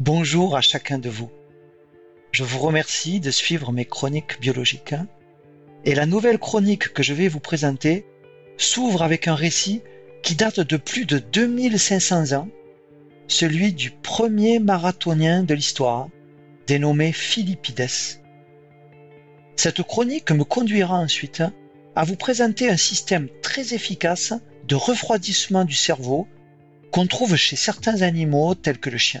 Bonjour à chacun de vous. Je vous remercie de suivre mes chroniques biologiques. Et la nouvelle chronique que je vais vous présenter s'ouvre avec un récit qui date de plus de 2500 ans, celui du premier marathonien de l'histoire, dénommé Philippides. Cette chronique me conduira ensuite à vous présenter un système très efficace de refroidissement du cerveau qu'on trouve chez certains animaux tels que le chien.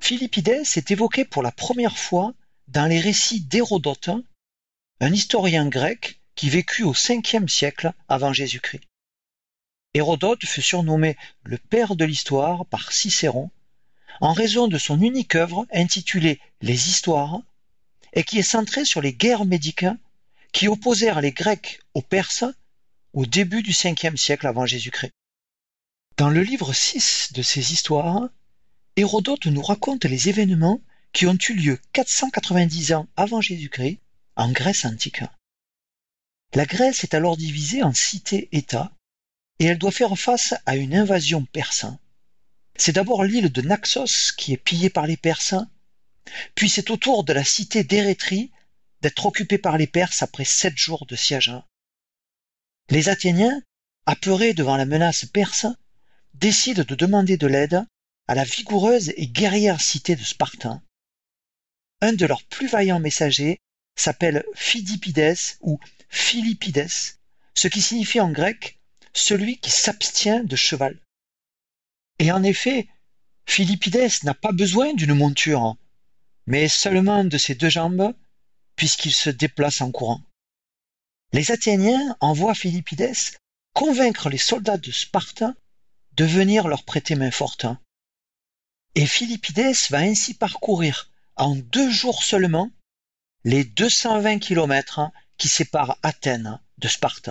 Philippides est évoqué pour la première fois dans les récits d'Hérodote, un historien grec qui vécut au 5e siècle avant Jésus-Christ. Hérodote fut surnommé le père de l'histoire par Cicéron en raison de son unique œuvre intitulée Les Histoires et qui est centrée sur les guerres médiques qui opposèrent les Grecs aux Perses au début du 5e siècle avant Jésus-Christ. Dans le livre 6 de ces histoires, Hérodote nous raconte les événements qui ont eu lieu 490 ans avant Jésus-Christ en Grèce antique. La Grèce est alors divisée en cités-États et elle doit faire face à une invasion perse. C'est d'abord l'île de Naxos qui est pillée par les Perses, puis c'est au tour de la cité d'Érétrie d'être occupée par les Perses après sept jours de siège. Les Athéniens, apeurés devant la menace perse, décident de demander de l'aide à la vigoureuse et guerrière cité de Sparte. Un de leurs plus vaillants messagers s'appelle Phidippides ou Philippides, ce qui signifie en grec celui qui s'abstient de cheval. Et en effet, Philippides n'a pas besoin d'une monture, mais seulement de ses deux jambes, puisqu'il se déplace en courant. Les Athéniens envoient Philippides convaincre les soldats de Sparte de venir leur prêter main forte. Et Philippides va ainsi parcourir en deux jours seulement les 220 kilomètres qui séparent Athènes de Sparte.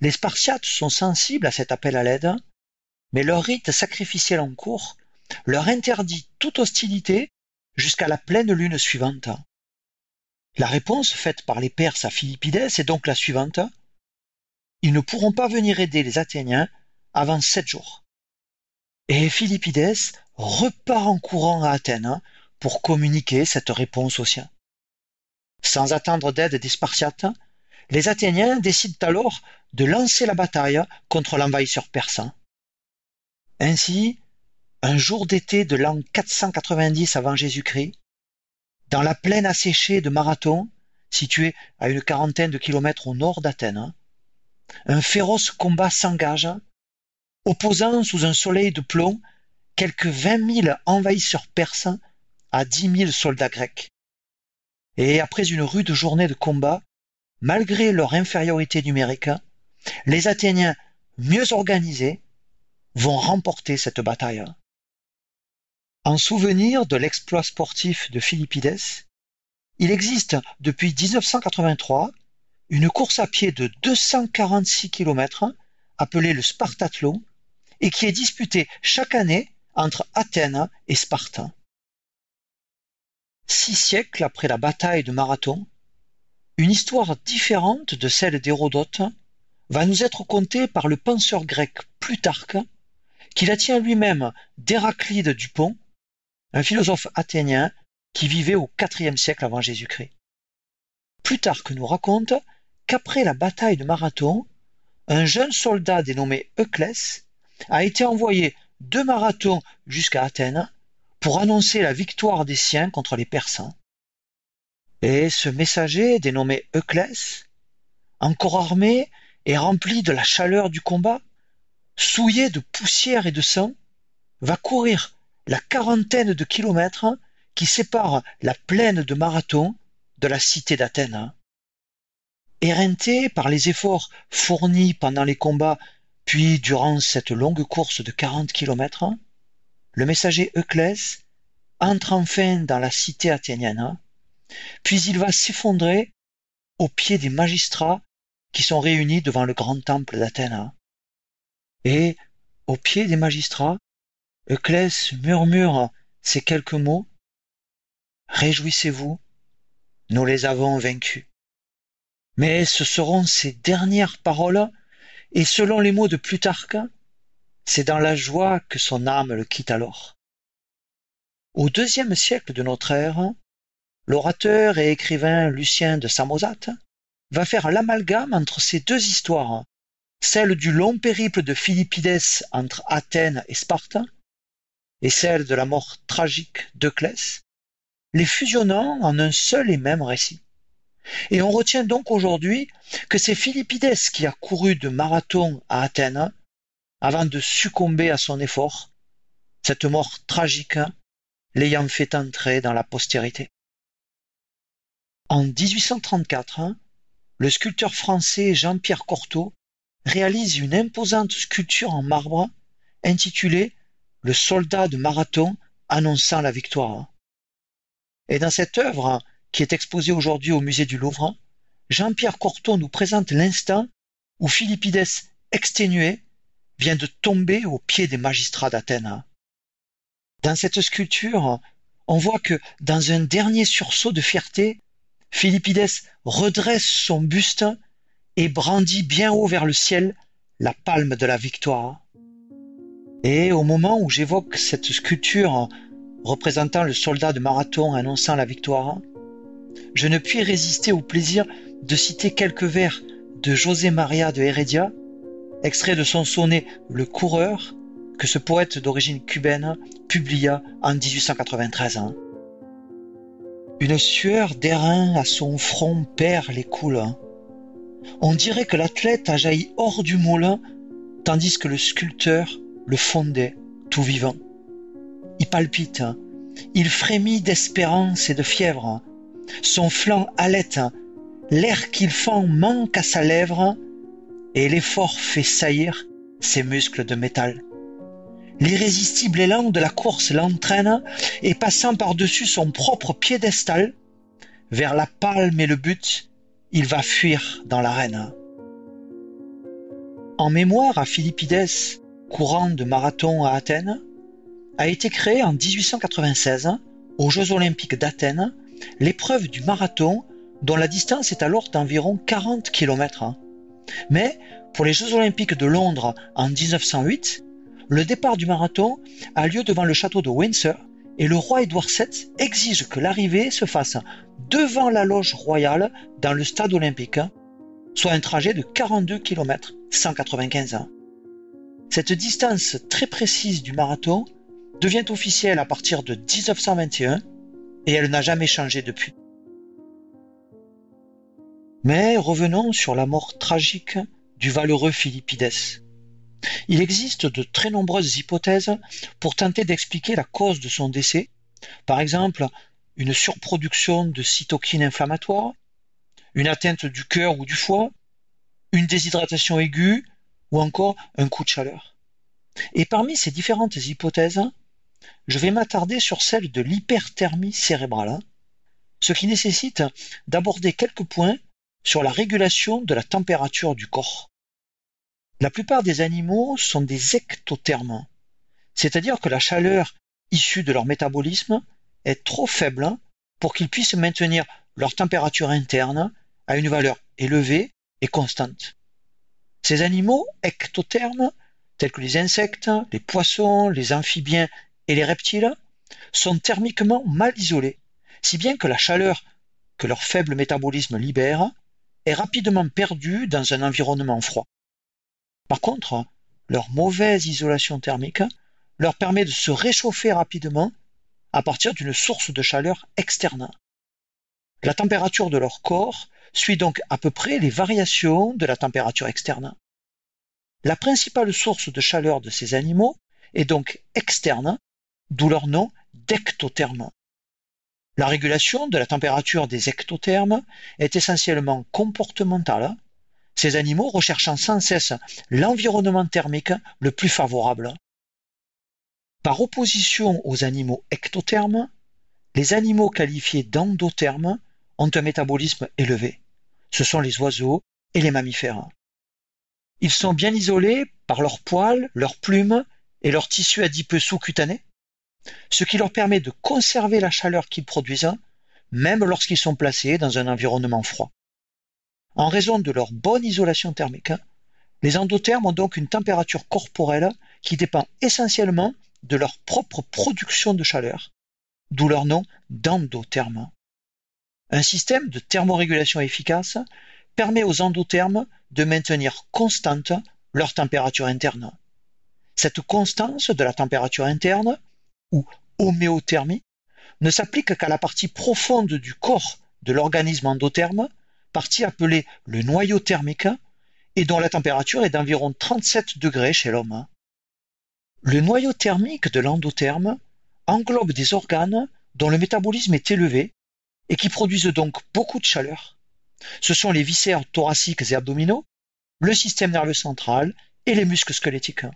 Les Spartiates sont sensibles à cet appel à l'aide, mais leur rite sacrificiel en cours leur interdit toute hostilité jusqu'à la pleine lune suivante. La réponse faite par les Perses à Philippides est donc la suivante. Ils ne pourront pas venir aider les Athéniens avant sept jours. Et Philippides repart en courant à Athènes pour communiquer cette réponse aux siens. Sans attendre d'aide des Spartiates, les Athéniens décident alors de lancer la bataille contre l'envahisseur persan. Ainsi, un jour d'été de l'an 490 avant Jésus-Christ, dans la plaine asséchée de Marathon, située à une quarantaine de kilomètres au nord d'Athènes, un féroce combat s'engage, opposant sous un soleil de plomb quelques vingt mille envahisseurs persans à dix mille soldats grecs. Et après une rude journée de combat, malgré leur infériorité numérique, les Athéniens, mieux organisés, vont remporter cette bataille. En souvenir de l'exploit sportif de Philippides, il existe depuis 1983 une course à pied de 246 km appelée le Spartathlon et qui est disputée chaque année entre Athènes et Sparte. Six siècles après la bataille de Marathon, une histoire différente de celle d'Hérodote va nous être contée par le penseur grec Plutarque, qui la tient lui-même d'Héraclide du Pont, un philosophe athénien qui vivait au IVe siècle avant Jésus-Christ. Plutarque nous raconte qu'après la bataille de Marathon, un jeune soldat dénommé Euclès a été envoyé deux marathons jusqu'à Athènes pour annoncer la victoire des siens contre les Persans. Et ce messager, dénommé Euclès, encore armé et rempli de la chaleur du combat, souillé de poussière et de sang, va courir la quarantaine de kilomètres qui séparent la plaine de Marathon de la cité d'Athènes. Éreinté par les efforts fournis pendant les combats puis, durant cette longue course de quarante kilomètres, le messager Euclès entre enfin dans la cité athénienne, puis il va s'effondrer aux pieds des magistrats qui sont réunis devant le grand temple d'Athènes. Et, aux pieds des magistrats, Euclès murmure ces quelques mots Réjouissez-vous, nous les avons vaincus. Mais ce seront ces dernières paroles et selon les mots de Plutarque, c'est dans la joie que son âme le quitte alors. au deuxième siècle de notre ère, l'orateur et écrivain Lucien de Samosate va faire l'amalgame entre ces deux histoires, celle du long périple de Philippides entre Athènes et Sparte, et celle de la mort tragique d'Euclès, les fusionnant en un seul et même récit. Et on retient donc aujourd'hui que c'est Philippides qui a couru de Marathon à Athènes avant de succomber à son effort, cette mort tragique l'ayant fait entrer dans la postérité. En 1834, le sculpteur français Jean-Pierre Cortot réalise une imposante sculpture en marbre intitulée Le soldat de Marathon annonçant la victoire. Et dans cette œuvre, qui est exposée aujourd'hui au musée du Louvre, Jean-Pierre Cortot nous présente l'instant où Philippides exténué vient de tomber aux pieds des magistrats d'Athènes. Dans cette sculpture, on voit que dans un dernier sursaut de fierté, Philippides redresse son buste et brandit bien haut vers le ciel la palme de la victoire. Et au moment où j'évoque cette sculpture représentant le soldat de Marathon annonçant la victoire, je ne puis résister au plaisir de citer quelques vers de José Maria de Heredia, extrait de son sonnet Le coureur, que ce poète d'origine cubaine publia en 1893. Une sueur d'airain à son front perd les coule. On dirait que l'athlète a jailli hors du moulin, tandis que le sculpteur le fondait tout vivant. Il palpite, il frémit d'espérance et de fièvre. Son flanc halète, l'air qu'il fend manque à sa lèvre, et l'effort fait saillir ses muscles de métal. L'irrésistible élan de la course l'entraîne et passant par-dessus son propre piédestal, vers la palme et le but, il va fuir dans l'arène. En mémoire à Philippides, courant de marathon à Athènes, a été créée en 1896 aux Jeux olympiques d'Athènes l'épreuve du marathon dont la distance est alors d'environ 40 km. Mais pour les Jeux olympiques de Londres en 1908, le départ du marathon a lieu devant le château de Windsor et le roi Édouard VII exige que l'arrivée se fasse devant la loge royale dans le stade olympique, soit un trajet de 42 km 195 ans. Cette distance très précise du marathon devient officielle à partir de 1921 et elle n'a jamais changé depuis. Mais revenons sur la mort tragique du valeureux Philippides. Il existe de très nombreuses hypothèses pour tenter d'expliquer la cause de son décès. Par exemple, une surproduction de cytokines inflammatoires, une atteinte du cœur ou du foie, une déshydratation aiguë ou encore un coup de chaleur. Et parmi ces différentes hypothèses, je vais m'attarder sur celle de l'hyperthermie cérébrale, ce qui nécessite d'aborder quelques points sur la régulation de la température du corps. La plupart des animaux sont des ectothermes, c'est-à-dire que la chaleur issue de leur métabolisme est trop faible pour qu'ils puissent maintenir leur température interne à une valeur élevée et constante. Ces animaux ectothermes, tels que les insectes, les poissons, les amphibiens et les reptiles, sont thermiquement mal isolés, si bien que la chaleur que leur faible métabolisme libère est rapidement perdue dans un environnement froid. Par contre, leur mauvaise isolation thermique leur permet de se réchauffer rapidement à partir d'une source de chaleur externe. La température de leur corps suit donc à peu près les variations de la température externe. La principale source de chaleur de ces animaux est donc externe, d'où leur nom d'ectotherme. La régulation de la température des ectothermes est essentiellement comportementale ces animaux recherchant sans cesse l'environnement thermique le plus favorable. Par opposition aux animaux ectothermes, les animaux qualifiés d'endothermes ont un métabolisme élevé. Ce sont les oiseaux et les mammifères. Ils sont bien isolés par leurs poils, leurs plumes et leurs tissus adipeux sous-cutanés, ce qui leur permet de conserver la chaleur qu'ils produisent, même lorsqu'ils sont placés dans un environnement froid. En raison de leur bonne isolation thermique, les endothermes ont donc une température corporelle qui dépend essentiellement de leur propre production de chaleur, d'où leur nom d'endotherme. Un système de thermorégulation efficace permet aux endothermes de maintenir constante leur température interne. Cette constance de la température interne, ou homéothermie, ne s'applique qu'à la partie profonde du corps de l'organisme endotherme, partie appelée le noyau thermique, et dont la température est d'environ 37 degrés chez l'homme. Le noyau thermique de l'endotherme englobe des organes dont le métabolisme est élevé et qui produisent donc beaucoup de chaleur. Ce sont les viscères thoraciques et abdominaux, le système nerveux central et les muscles squelettiques.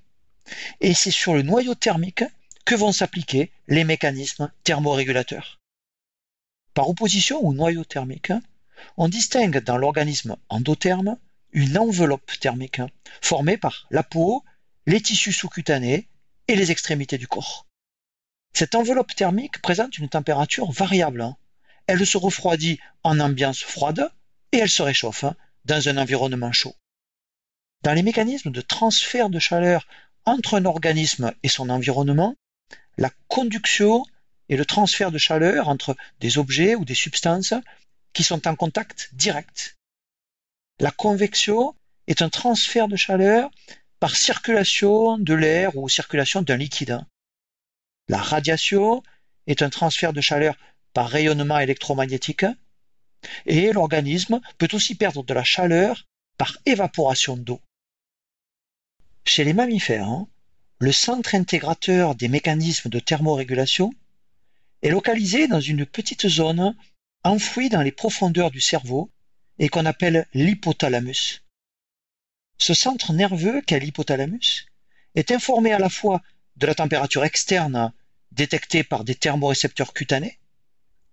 Et c'est sur le noyau thermique que vont s'appliquer les mécanismes thermorégulateurs. Par opposition au noyau thermique, on distingue dans l'organisme endotherme une enveloppe thermique formée par la peau, les tissus sous-cutanés et les extrémités du corps. Cette enveloppe thermique présente une température variable. Elle se refroidit en ambiance froide et elle se réchauffe dans un environnement chaud. Dans les mécanismes de transfert de chaleur entre un organisme et son environnement, la conduction et le transfert de chaleur entre des objets ou des substances qui sont en contact direct la convection est un transfert de chaleur par circulation de l'air ou circulation d'un liquide. La radiation est un transfert de chaleur par rayonnement électromagnétique et l'organisme peut aussi perdre de la chaleur par évaporation d'eau. Chez les mammifères, hein, le centre intégrateur des mécanismes de thermorégulation est localisé dans une petite zone enfouie dans les profondeurs du cerveau et qu'on appelle l'hypothalamus. Ce centre nerveux qu'est l'hypothalamus est informé à la fois de la température externe détectée par des thermorécepteurs cutanés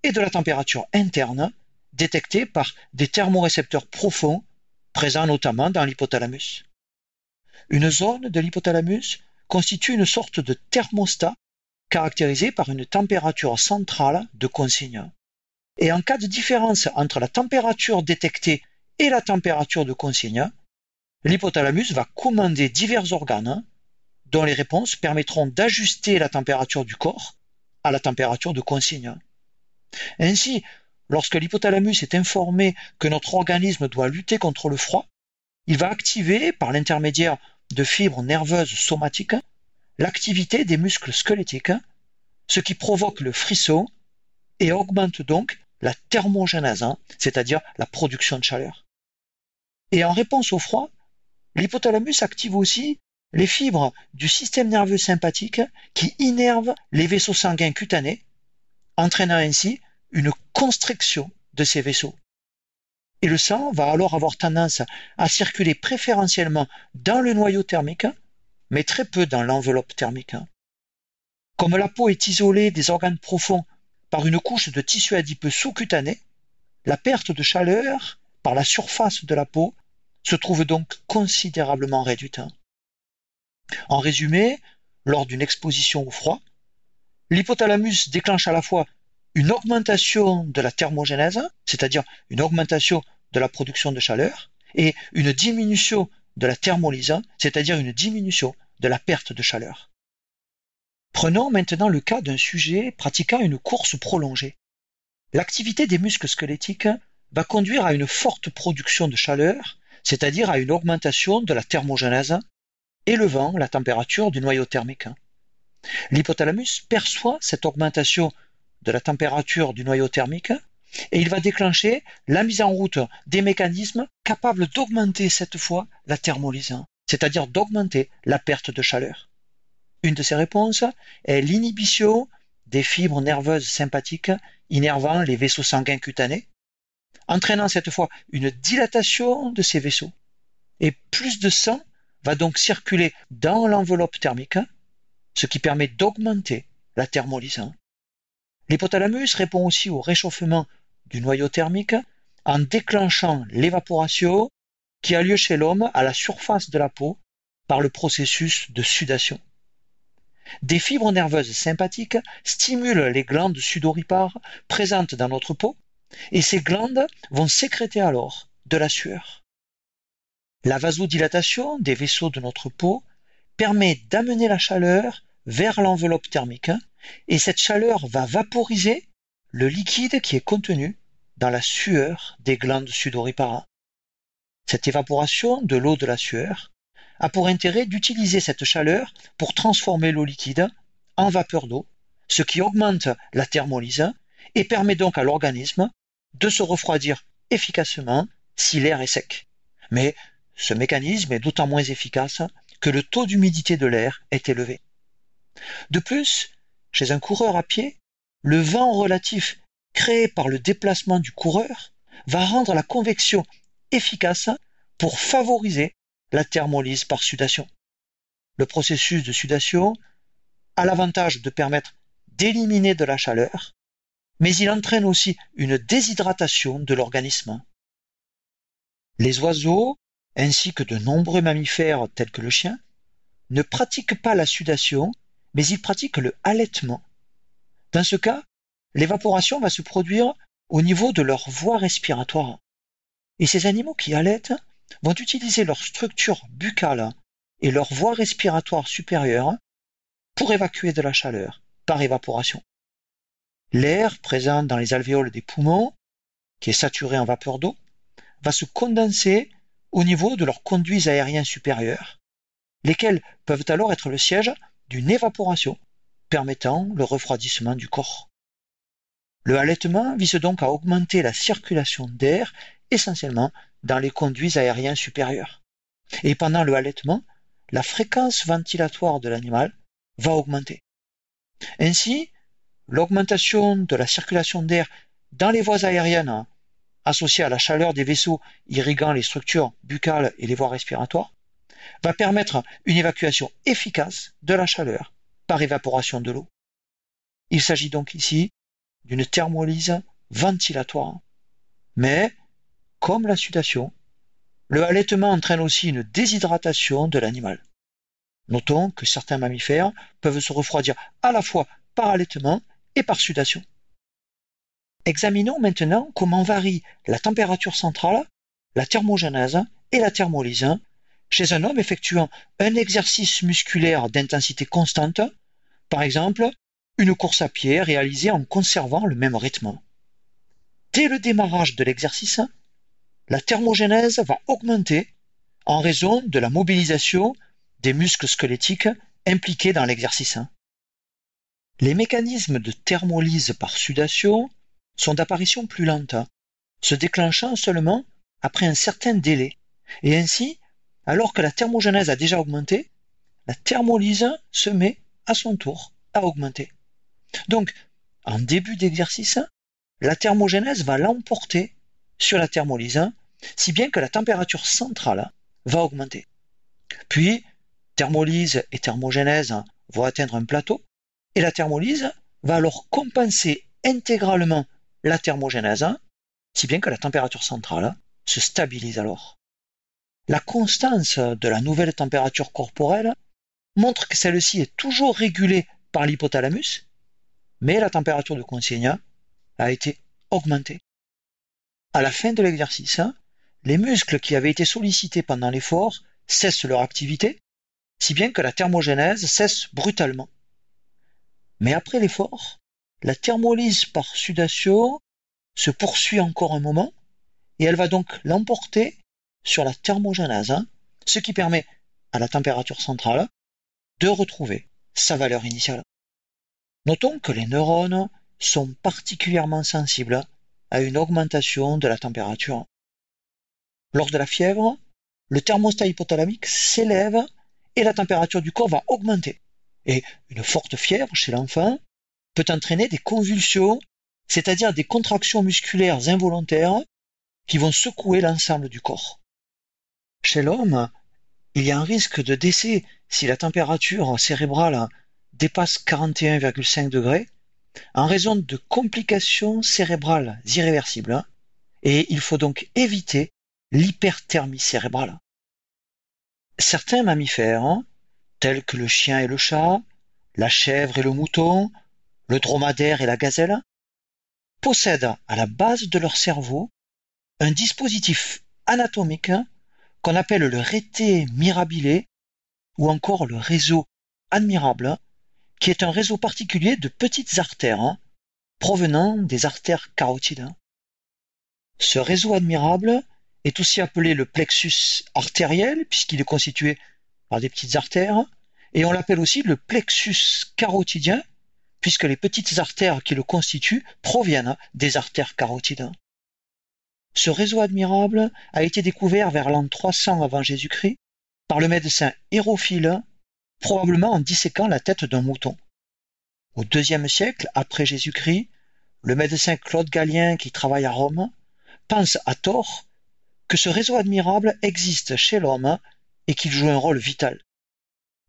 et de la température interne détectée par des thermorécepteurs profonds présents notamment dans l'hypothalamus. Une zone de l'hypothalamus constitue une sorte de thermostat caractérisé par une température centrale de consigne. Et en cas de différence entre la température détectée et la température de consigne, l'hypothalamus va commander divers organes dont les réponses permettront d'ajuster la température du corps à la température de consigne. Ainsi, lorsque l'hypothalamus est informé que notre organisme doit lutter contre le froid, il va activer, par l'intermédiaire de fibres nerveuses somatiques, l'activité des muscles squelettiques, ce qui provoque le frisson et augmente donc la thermogénèse, hein, c'est-à-dire la production de chaleur. Et en réponse au froid, l'hypothalamus active aussi les fibres du système nerveux sympathique qui innervent les vaisseaux sanguins cutanés, entraînant ainsi une constriction de ces vaisseaux. Et le sang va alors avoir tendance à circuler préférentiellement dans le noyau thermique, mais très peu dans l'enveloppe thermique. Comme la peau est isolée des organes profonds par une couche de tissu adipeux sous-cutané, la perte de chaleur par la surface de la peau se trouve donc considérablement réduite. En résumé, lors d'une exposition au froid, l'hypothalamus déclenche à la fois une augmentation de la thermogénèse, c'est-à-dire une augmentation de la production de chaleur, et une diminution de la thermolyse, c'est-à-dire une diminution de la perte de chaleur. Prenons maintenant le cas d'un sujet pratiquant une course prolongée. L'activité des muscles squelettiques va conduire à une forte production de chaleur, c'est-à-dire à une augmentation de la thermogénèse, élevant la température du noyau thermique. L'hypothalamus perçoit cette augmentation de la température du noyau thermique et il va déclencher la mise en route des mécanismes capables d'augmenter cette fois la thermolyse, c'est-à-dire d'augmenter la perte de chaleur. Une de ces réponses est l'inhibition des fibres nerveuses sympathiques innervant les vaisseaux sanguins cutanés, entraînant cette fois une dilatation de ces vaisseaux. Et plus de sang va donc circuler dans l'enveloppe thermique, ce qui permet d'augmenter la thermolyse. L'hypothalamus répond aussi au réchauffement du noyau thermique en déclenchant l'évaporation qui a lieu chez l'homme à la surface de la peau par le processus de sudation. Des fibres nerveuses sympathiques stimulent les glandes sudoripares présentes dans notre peau et ces glandes vont sécréter alors de la sueur. La vasodilatation des vaisseaux de notre peau permet d'amener la chaleur vers l'enveloppe thermique et cette chaleur va vaporiser le liquide qui est contenu dans la sueur des glandes sudoripares. Cette évaporation de l'eau de la sueur a pour intérêt d'utiliser cette chaleur pour transformer l'eau liquide en vapeur d'eau, ce qui augmente la thermolyse et permet donc à l'organisme de se refroidir efficacement si l'air est sec. Mais ce mécanisme est d'autant moins efficace que le taux d'humidité de l'air est élevé. De plus, chez un coureur à pied, le vent relatif créé par le déplacement du coureur va rendre la convection efficace pour favoriser la thermolyse par sudation. Le processus de sudation a l'avantage de permettre d'éliminer de la chaleur, mais il entraîne aussi une déshydratation de l'organisme. Les oiseaux, ainsi que de nombreux mammifères tels que le chien, ne pratiquent pas la sudation, mais ils pratiquent le halètement. Dans ce cas, l'évaporation va se produire au niveau de leur voie respiratoire. Et ces animaux qui halètent vont utiliser leur structure buccale et leur voie respiratoire supérieure pour évacuer de la chaleur par évaporation. L'air présent dans les alvéoles des poumons, qui est saturé en vapeur d'eau, va se condenser au niveau de leurs conduits aériens supérieurs, lesquels peuvent alors être le siège d'une évaporation permettant le refroidissement du corps. Le halètement vise donc à augmenter la circulation d'air essentiellement dans les conduits aériens supérieurs. Et pendant le halètement, la fréquence ventilatoire de l'animal va augmenter. Ainsi, l'augmentation de la circulation d'air dans les voies aériennes associée à la chaleur des vaisseaux irriguant les structures buccales et les voies respiratoires va permettre une évacuation efficace de la chaleur par évaporation de l'eau. Il s'agit donc ici d'une thermolyse ventilatoire. Mais, comme la sudation, le halètement entraîne aussi une déshydratation de l'animal. Notons que certains mammifères peuvent se refroidir à la fois par halètement et par sudation. Examinons maintenant comment varie la température centrale, la thermogenèse et la thermolyse chez un homme effectuant un exercice musculaire d'intensité constante, par exemple une course à pied réalisée en conservant le même rythme. Dès le démarrage de l'exercice, la thermogénèse va augmenter en raison de la mobilisation des muscles squelettiques impliqués dans l'exercice. Les mécanismes de thermolyse par sudation sont d'apparition plus lente, se déclenchant seulement après un certain délai, et ainsi, alors que la thermogénèse a déjà augmenté, la thermolyse se met à son tour à augmenter. Donc, en début d'exercice, la thermogénèse va l'emporter sur la thermolyse, si bien que la température centrale va augmenter. Puis, thermolyse et thermogénèse vont atteindre un plateau, et la thermolyse va alors compenser intégralement la thermogénèse, si bien que la température centrale se stabilise alors. La constance de la nouvelle température corporelle montre que celle-ci est toujours régulée par l'hypothalamus, mais la température de consigne a été augmentée. À la fin de l'exercice, les muscles qui avaient été sollicités pendant l'effort cessent leur activité, si bien que la thermogénèse cesse brutalement. Mais après l'effort, la thermolyse par sudation se poursuit encore un moment et elle va donc l'emporter sur la thermogénèse, ce qui permet à la température centrale de retrouver sa valeur initiale. Notons que les neurones sont particulièrement sensibles à une augmentation de la température. Lors de la fièvre, le thermostat hypothalamique s'élève et la température du corps va augmenter. Et une forte fièvre chez l'enfant peut entraîner des convulsions, c'est-à-dire des contractions musculaires involontaires qui vont secouer l'ensemble du corps. Chez l'homme, il y a un risque de décès si la température cérébrale dépasse 41,5 degrés en raison de complications cérébrales irréversibles et il faut donc éviter l'hyperthermie cérébrale. Certains mammifères, tels que le chien et le chat, la chèvre et le mouton, le dromadaire et la gazelle, possèdent à la base de leur cerveau un dispositif anatomique qu'on appelle le rété mirabile ou encore le réseau admirable qui est un réseau particulier de petites artères hein, provenant des artères carotides. Ce réseau admirable est aussi appelé le plexus artériel puisqu'il est constitué par des petites artères et on l'appelle aussi le plexus carotidien puisque les petites artères qui le constituent proviennent des artères carotides. Ce réseau admirable a été découvert vers l'an 300 avant Jésus-Christ par le médecin Hérophile, probablement en disséquant la tête d'un mouton. Au deuxième siècle après Jésus-Christ, le médecin Claude Galien qui travaille à Rome pense à tort que ce réseau admirable existe chez l'homme et qu'il joue un rôle vital.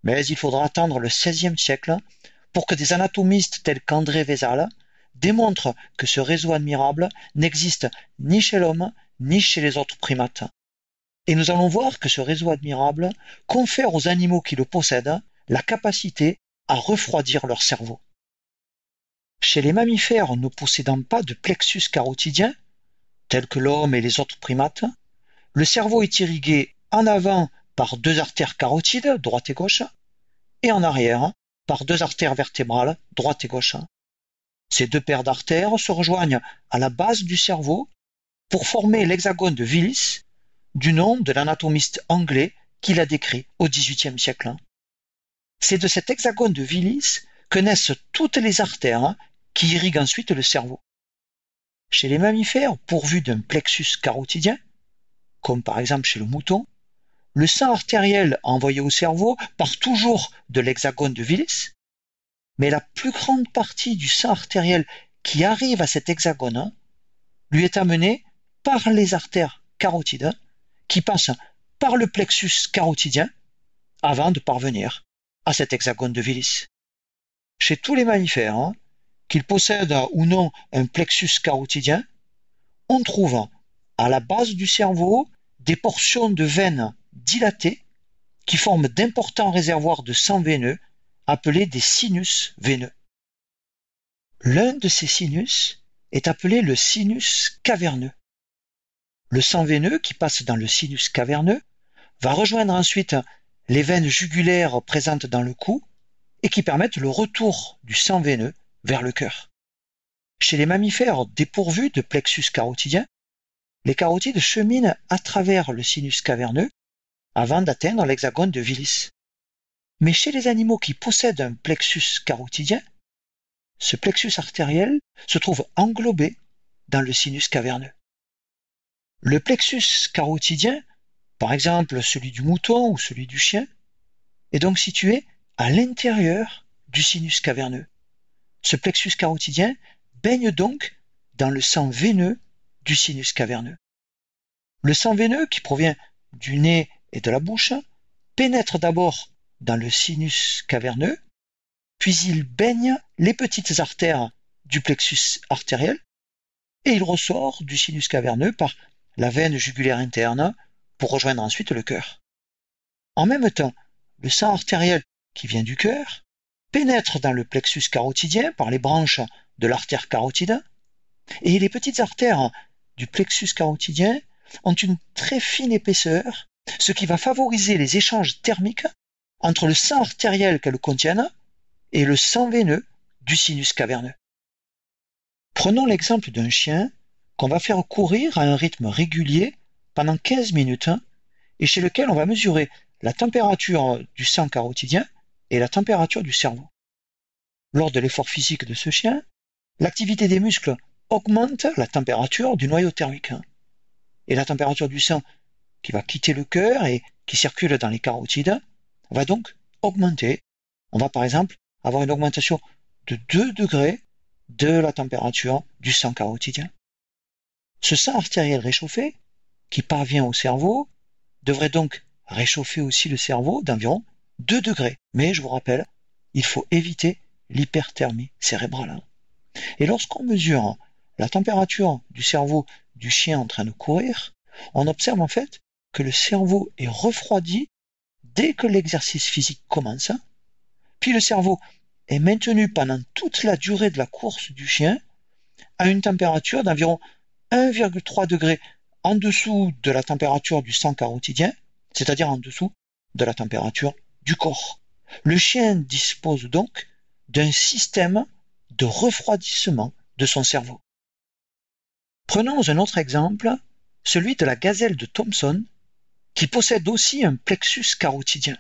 Mais il faudra attendre le XVIe siècle pour que des anatomistes tels qu'André Vézal démontre que ce réseau admirable n'existe ni chez l'homme ni chez les autres primates. Et nous allons voir que ce réseau admirable confère aux animaux qui le possèdent la capacité à refroidir leur cerveau. Chez les mammifères ne possédant pas de plexus carotidien, tels que l'homme et les autres primates, le cerveau est irrigué en avant par deux artères carotides, droite et gauche, et en arrière par deux artères vertébrales, droite et gauche. Ces deux paires d'artères se rejoignent à la base du cerveau pour former l'hexagone de Willis, du nom de l'anatomiste anglais qui l'a décrit au XVIIIe siècle. C'est de cet hexagone de Willis que naissent toutes les artères qui irriguent ensuite le cerveau. Chez les mammifères pourvus d'un plexus carotidien, comme par exemple chez le mouton, le sang artériel envoyé au cerveau part toujours de l'hexagone de Willis, mais la plus grande partie du sang artériel qui arrive à cet hexagone lui est amenée par les artères carotides qui passent par le plexus carotidien avant de parvenir à cet hexagone de Willis. Chez tous les mammifères, hein, qu'ils possèdent ou non un plexus carotidien, on trouve à la base du cerveau des portions de veines dilatées qui forment d'importants réservoirs de sang veineux appelés des sinus veineux. L'un de ces sinus est appelé le sinus caverneux. Le sang veineux qui passe dans le sinus caverneux va rejoindre ensuite les veines jugulaires présentes dans le cou et qui permettent le retour du sang veineux vers le cœur. Chez les mammifères dépourvus de plexus carotidien, les carotides cheminent à travers le sinus caverneux avant d'atteindre l'hexagone de Willis. Mais chez les animaux qui possèdent un plexus carotidien, ce plexus artériel se trouve englobé dans le sinus caverneux. Le plexus carotidien, par exemple celui du mouton ou celui du chien, est donc situé à l'intérieur du sinus caverneux. Ce plexus carotidien baigne donc dans le sang veineux du sinus caverneux. Le sang veineux qui provient du nez et de la bouche pénètre d'abord dans le sinus caverneux, puis il baigne les petites artères du plexus artériel et il ressort du sinus caverneux par la veine jugulaire interne pour rejoindre ensuite le cœur. En même temps, le sang artériel qui vient du cœur pénètre dans le plexus carotidien par les branches de l'artère carotide et les petites artères du plexus carotidien ont une très fine épaisseur, ce qui va favoriser les échanges thermiques entre le sang artériel qu'elles contiennent et le sang veineux du sinus caverneux. Prenons l'exemple d'un chien qu'on va faire courir à un rythme régulier pendant 15 minutes et chez lequel on va mesurer la température du sang carotidien et la température du cerveau. Lors de l'effort physique de ce chien, l'activité des muscles augmente la température du noyau thermique et la température du sang qui va quitter le cœur et qui circule dans les carotides va donc augmenter. On va par exemple avoir une augmentation de 2 degrés de la température du sang carotidien. Ce sang artériel réchauffé, qui parvient au cerveau, devrait donc réchauffer aussi le cerveau d'environ 2 degrés. Mais je vous rappelle, il faut éviter l'hyperthermie cérébrale. Et lorsqu'on mesure la température du cerveau du chien en train de courir, on observe en fait que le cerveau est refroidi dès que l'exercice physique commence, puis le cerveau est maintenu pendant toute la durée de la course du chien à une température d'environ 1,3 degré en dessous de la température du sang carotidien, c'est-à-dire en dessous de la température du corps. Le chien dispose donc d'un système de refroidissement de son cerveau. Prenons un autre exemple, celui de la gazelle de Thomson, qui possède aussi un plexus carotidien.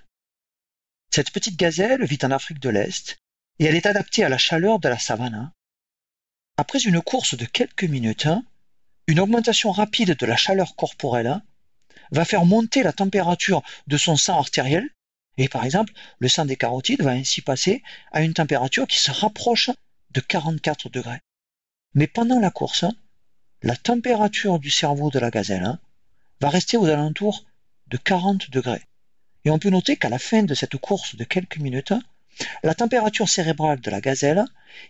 Cette petite gazelle vit en Afrique de l'Est et elle est adaptée à la chaleur de la savane. Après une course de quelques minutes, une augmentation rapide de la chaleur corporelle va faire monter la température de son sang artériel et par exemple, le sang des carotides va ainsi passer à une température qui se rapproche de 44 degrés. Mais pendant la course, la température du cerveau de la gazelle va rester aux alentours de 40 degrés. Et on peut noter qu'à la fin de cette course de quelques minutes, la température cérébrale de la gazelle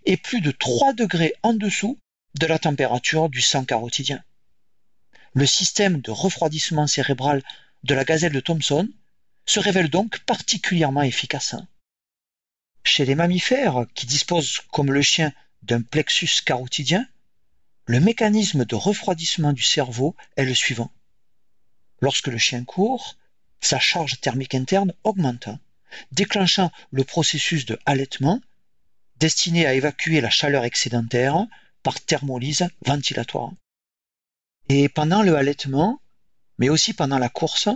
est plus de 3 degrés en dessous de la température du sang carotidien. Le système de refroidissement cérébral de la gazelle de Thomson se révèle donc particulièrement efficace. Chez les mammifères qui disposent, comme le chien, d'un plexus carotidien, le mécanisme de refroidissement du cerveau est le suivant. Lorsque le chien court, sa charge thermique interne augmente, déclenchant le processus de halètement destiné à évacuer la chaleur excédentaire par thermolyse ventilatoire. Et pendant le halètement, mais aussi pendant la course,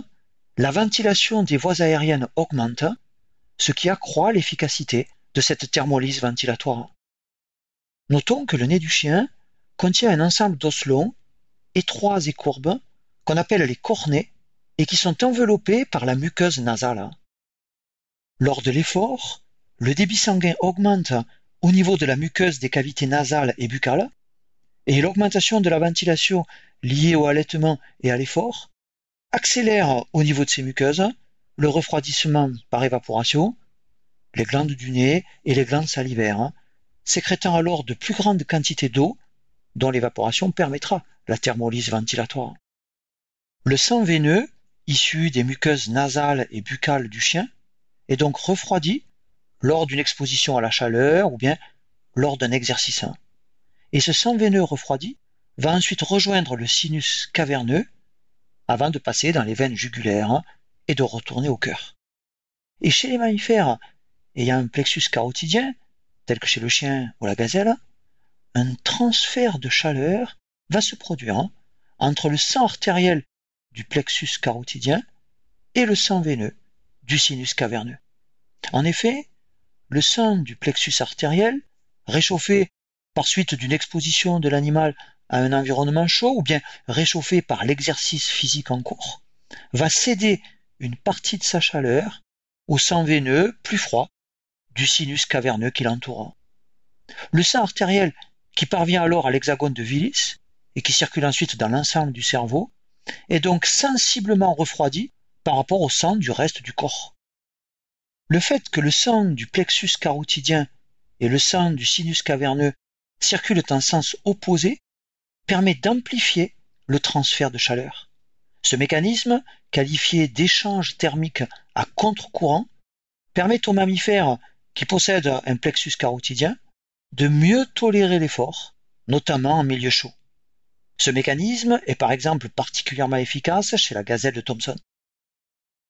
la ventilation des voies aériennes augmente, ce qui accroît l'efficacité de cette thermolyse ventilatoire. Notons que le nez du chien contient un ensemble d'os longs, étroits et courbes, qu'on appelle les cornets, et qui sont enveloppés par la muqueuse nasale. Lors de l'effort, le débit sanguin augmente au niveau de la muqueuse des cavités nasales et buccales, et l'augmentation de la ventilation liée au halètement et à l'effort accélère au niveau de ces muqueuses le refroidissement par évaporation, les glandes du nez et les glandes salivaires, sécrétant alors de plus grandes quantités d'eau dont l'évaporation permettra la thermolyse ventilatoire. Le sang veineux, issu des muqueuses nasales et buccales du chien, est donc refroidi lors d'une exposition à la chaleur ou bien lors d'un exercice. Et ce sang veineux refroidi va ensuite rejoindre le sinus caverneux avant de passer dans les veines jugulaires et de retourner au cœur. Et chez les mammifères ayant un plexus carotidien, tel que chez le chien ou la gazelle, un transfert de chaleur va se produire entre le sang artériel du plexus carotidien et le sang veineux du sinus caverneux. En effet, le sang du plexus artériel, réchauffé par suite d'une exposition de l'animal à un environnement chaud ou bien réchauffé par l'exercice physique en cours, va céder une partie de sa chaleur au sang veineux plus froid du sinus caverneux qui l'entoure. Le sang artériel qui parvient alors à l'hexagone de Willis et qui circule ensuite dans l'ensemble du cerveau est donc sensiblement refroidi par rapport au sang du reste du corps. Le fait que le sang du plexus carotidien et le sang du sinus caverneux circulent en sens opposé permet d'amplifier le transfert de chaleur. Ce mécanisme, qualifié d'échange thermique à contre-courant, permet aux mammifères qui possèdent un plexus carotidien de mieux tolérer l'effort, notamment en milieu chaud. Ce mécanisme est par exemple particulièrement efficace chez la gazelle de Thomson.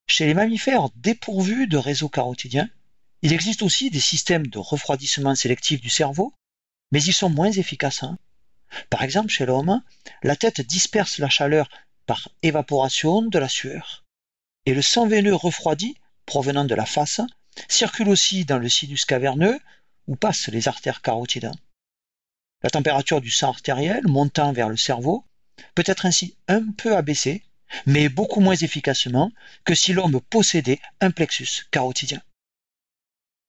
Chez les mammifères dépourvus de réseau carotidien, il existe aussi des systèmes de refroidissement sélectif du cerveau, mais ils sont moins efficaces. Hein. Par exemple, chez l'homme, la tête disperse la chaleur par évaporation de la sueur. Et le sang veineux refroidi, provenant de la face, circule aussi dans le sinus caverneux où passent les artères carotides. La température du sang artériel montant vers le cerveau peut être ainsi un peu abaissée, mais beaucoup moins efficacement que si l'homme possédait un plexus carotidien.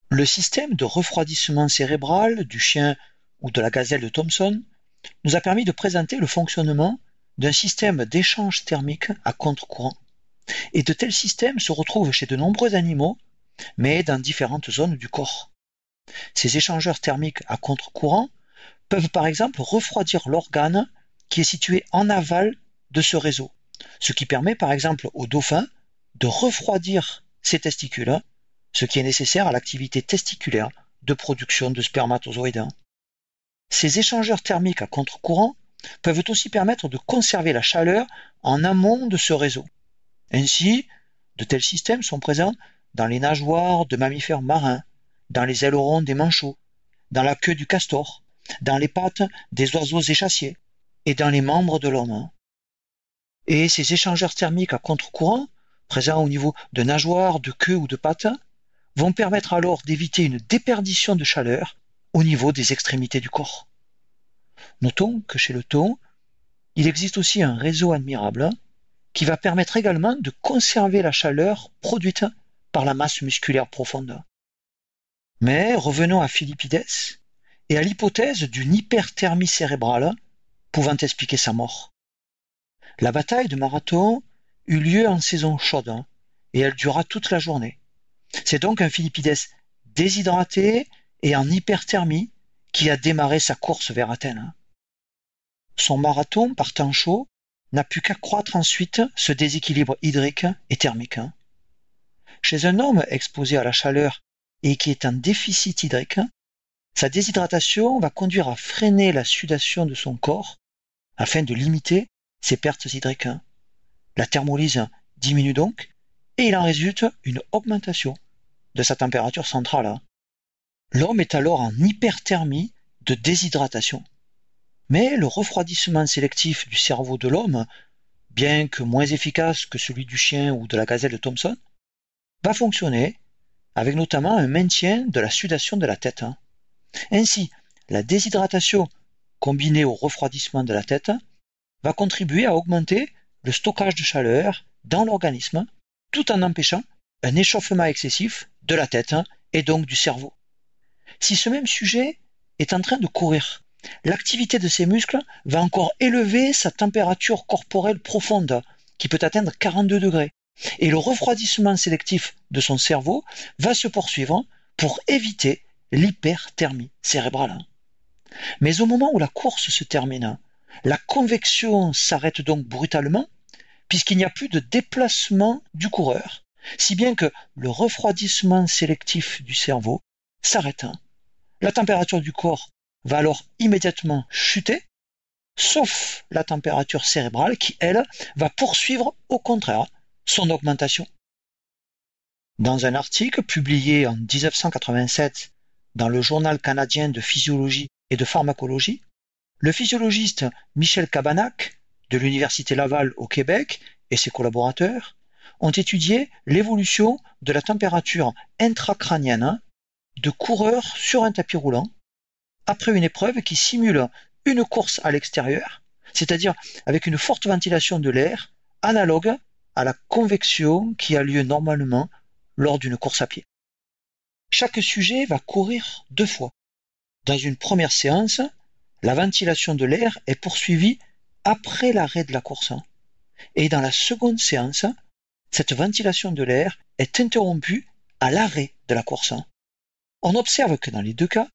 Le système de refroidissement cérébral du chien ou de la gazelle de Thomson nous a permis de présenter le fonctionnement d'un système d'échange thermique à contre-courant. Et de tels systèmes se retrouvent chez de nombreux animaux, mais dans différentes zones du corps. Ces échangeurs thermiques à contre-courant peuvent par exemple refroidir l'organe qui est situé en aval de ce réseau, ce qui permet par exemple aux dauphins de refroidir ses testicules, ce qui est nécessaire à l'activité testiculaire de production de spermatozoïdes. Ces échangeurs thermiques à contre-courant peuvent aussi permettre de conserver la chaleur en amont de ce réseau. Ainsi, de tels systèmes sont présents dans les nageoires de mammifères marins, dans les ailerons des manchots dans la queue du castor, dans les pattes des oiseaux échassiers et dans les membres de l'homme. Et ces échangeurs thermiques à contre-courant, présents au niveau de nageoires, de queue ou de pattes, vont permettre alors d'éviter une déperdition de chaleur au niveau des extrémités du corps. Notons que chez le thon, il existe aussi un réseau admirable qui va permettre également de conserver la chaleur produite par la masse musculaire profonde. Mais revenons à Philippides et à l'hypothèse d'une hyperthermie cérébrale pouvant expliquer sa mort. La bataille de Marathon eut lieu en saison chaude et elle dura toute la journée. C'est donc un Philippides déshydraté et en hyperthermie qui a démarré sa course vers Athènes. Son marathon, par temps chaud, n'a pu qu'accroître ensuite ce déséquilibre hydrique et thermique. Chez un homme exposé à la chaleur et qui est en déficit hydrique, sa déshydratation va conduire à freiner la sudation de son corps afin de limiter ses pertes hydriques. La thermolyse diminue donc et il en résulte une augmentation de sa température centrale. L'homme est alors en hyperthermie de déshydratation. Mais le refroidissement sélectif du cerveau de l'homme, bien que moins efficace que celui du chien ou de la gazelle de Thomson, va fonctionner avec notamment un maintien de la sudation de la tête. Ainsi, la déshydratation combinée au refroidissement de la tête va contribuer à augmenter le stockage de chaleur dans l'organisme tout en empêchant un échauffement excessif de la tête et donc du cerveau. Si ce même sujet est en train de courir, l'activité de ses muscles va encore élever sa température corporelle profonde, qui peut atteindre 42 degrés. Et le refroidissement sélectif de son cerveau va se poursuivre pour éviter l'hyperthermie cérébrale. Mais au moment où la course se termine, la convection s'arrête donc brutalement, puisqu'il n'y a plus de déplacement du coureur, si bien que le refroidissement sélectif du cerveau s'arrête. La température du corps va alors immédiatement chuter, sauf la température cérébrale qui, elle, va poursuivre au contraire son augmentation. Dans un article publié en 1987 dans le journal canadien de physiologie et de pharmacologie, le physiologiste Michel Cabanac de l'Université Laval au Québec et ses collaborateurs ont étudié l'évolution de la température intracrânienne de coureurs sur un tapis roulant après une épreuve qui simule une course à l'extérieur, c'est-à-dire avec une forte ventilation de l'air analogue à la convection qui a lieu normalement lors d'une course à pied. Chaque sujet va courir deux fois. Dans une première séance, la ventilation de l'air est poursuivie après l'arrêt de la course. Et dans la seconde séance, cette ventilation de l'air est interrompue à l'arrêt de la course. On observe que dans les deux cas,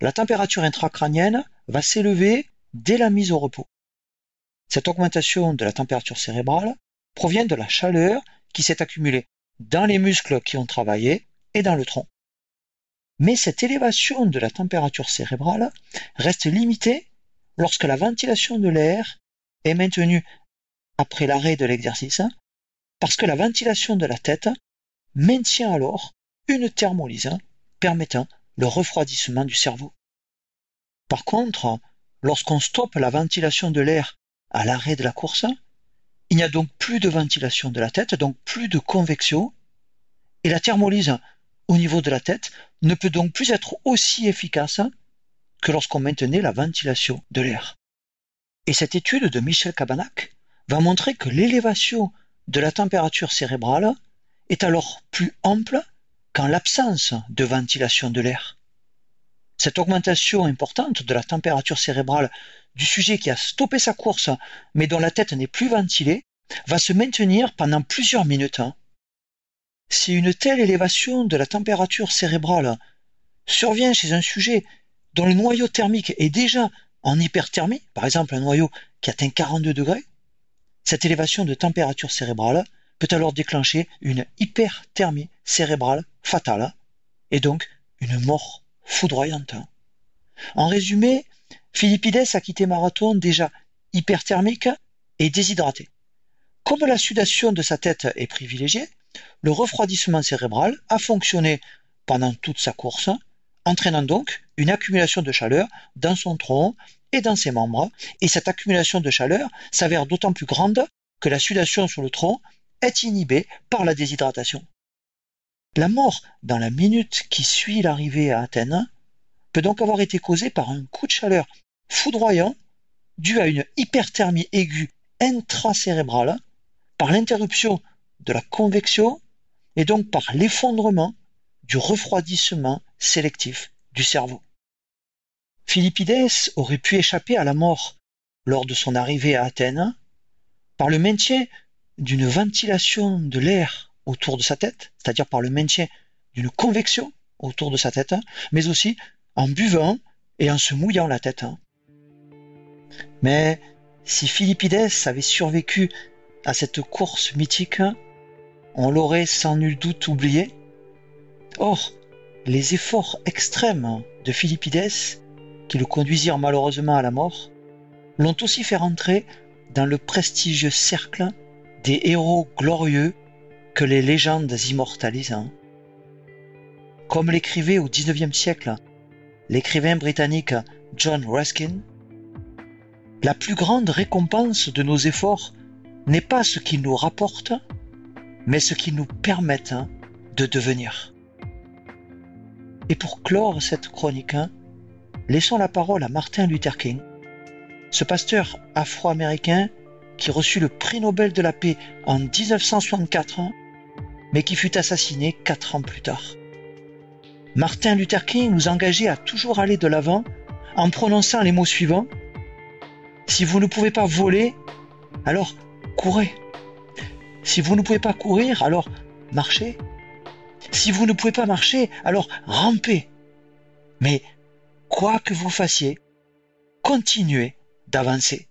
la température intracrânienne va s'élever dès la mise au repos. Cette augmentation de la température cérébrale provient de la chaleur qui s'est accumulée dans les muscles qui ont travaillé et dans le tronc. Mais cette élévation de la température cérébrale reste limitée lorsque la ventilation de l'air est maintenue après l'arrêt de l'exercice, parce que la ventilation de la tête maintient alors une thermolyse permettant le refroidissement du cerveau. Par contre, lorsqu'on stoppe la ventilation de l'air à l'arrêt de la course, il n'y a donc plus de ventilation de la tête, donc plus de convection, et la thermolyse au niveau de la tête ne peut donc plus être aussi efficace que lorsqu'on maintenait la ventilation de l'air. Et cette étude de Michel Cabanac va montrer que l'élévation de la température cérébrale est alors plus ample qu'en l'absence de ventilation de l'air. Cette augmentation importante de la température cérébrale du sujet qui a stoppé sa course mais dont la tête n'est plus ventilée va se maintenir pendant plusieurs minutes. Si une telle élévation de la température cérébrale survient chez un sujet dont le noyau thermique est déjà en hyperthermie, par exemple un noyau qui atteint 42 degrés, cette élévation de température cérébrale peut alors déclencher une hyperthermie cérébrale fatale et donc une mort foudroyante. En résumé, Philippides a quitté Marathon déjà hyperthermique et déshydraté. Comme la sudation de sa tête est privilégiée, le refroidissement cérébral a fonctionné pendant toute sa course entraînant donc une accumulation de chaleur dans son tronc et dans ses membres, et cette accumulation de chaleur s'avère d'autant plus grande que la sudation sur le tronc est inhibée par la déshydratation. La mort dans la minute qui suit l'arrivée à Athènes peut donc avoir été causée par un coup de chaleur foudroyant dû à une hyperthermie aiguë intracérébrale, par l'interruption de la convection et donc par l'effondrement du refroidissement sélectif du cerveau. Philippides aurait pu échapper à la mort lors de son arrivée à Athènes par le maintien d'une ventilation de l'air autour de sa tête, c'est-à-dire par le maintien d'une convection autour de sa tête, mais aussi en buvant et en se mouillant la tête. Mais si Philippides avait survécu à cette course mythique, on l'aurait sans nul doute oublié. Or, les efforts extrêmes de Philippides, qui le conduisirent malheureusement à la mort, l'ont aussi fait rentrer dans le prestigieux cercle des héros glorieux que les légendes immortalisent. Comme l'écrivait au XIXe siècle l'écrivain britannique John Ruskin, la plus grande récompense de nos efforts n'est pas ce qu'ils nous rapportent, mais ce qu'ils nous permettent de devenir. Et pour clore cette chronique, hein, laissons la parole à Martin Luther King, ce pasteur afro-américain qui reçut le prix Nobel de la paix en 1964, mais qui fut assassiné quatre ans plus tard. Martin Luther King nous engageait à toujours aller de l'avant en prononçant les mots suivants. Si vous ne pouvez pas voler, alors courez. Si vous ne pouvez pas courir, alors marchez. Si vous ne pouvez pas marcher, alors rampez. Mais quoi que vous fassiez, continuez d'avancer.